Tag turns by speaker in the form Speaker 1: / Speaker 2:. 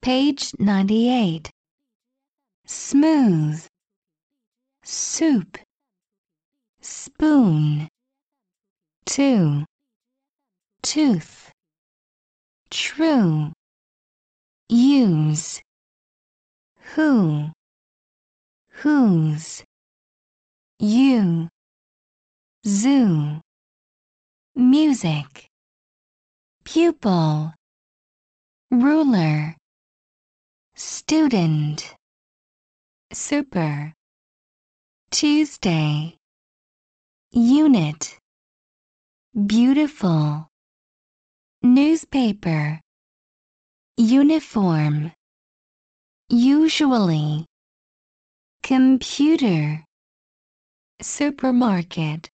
Speaker 1: Page 98. Smooth. Soup. Spoon. Two. Tooth. True. Use. Who. Whose. You. Zoo. Music. Pupil. Ruler. Student. Super. Tuesday. Unit. Beautiful. Newspaper. Uniform. Usually. Computer. Supermarket.